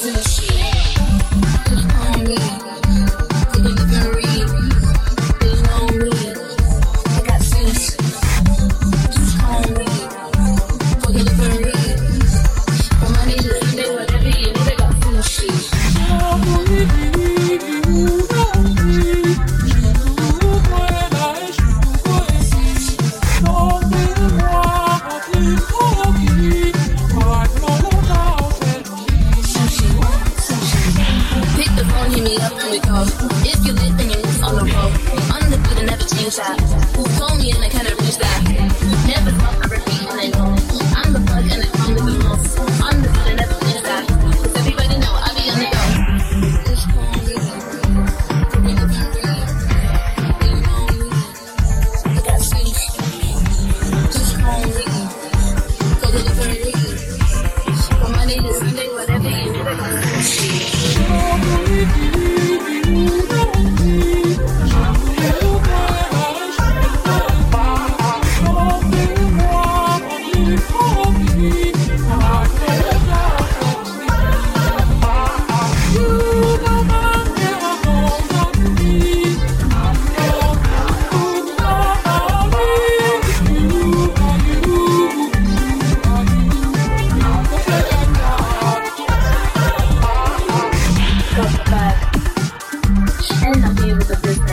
sushi. don't hit me up from. If you lit, then you miss on the road. Undefeated, never change that. Who told me and I kinda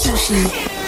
就是。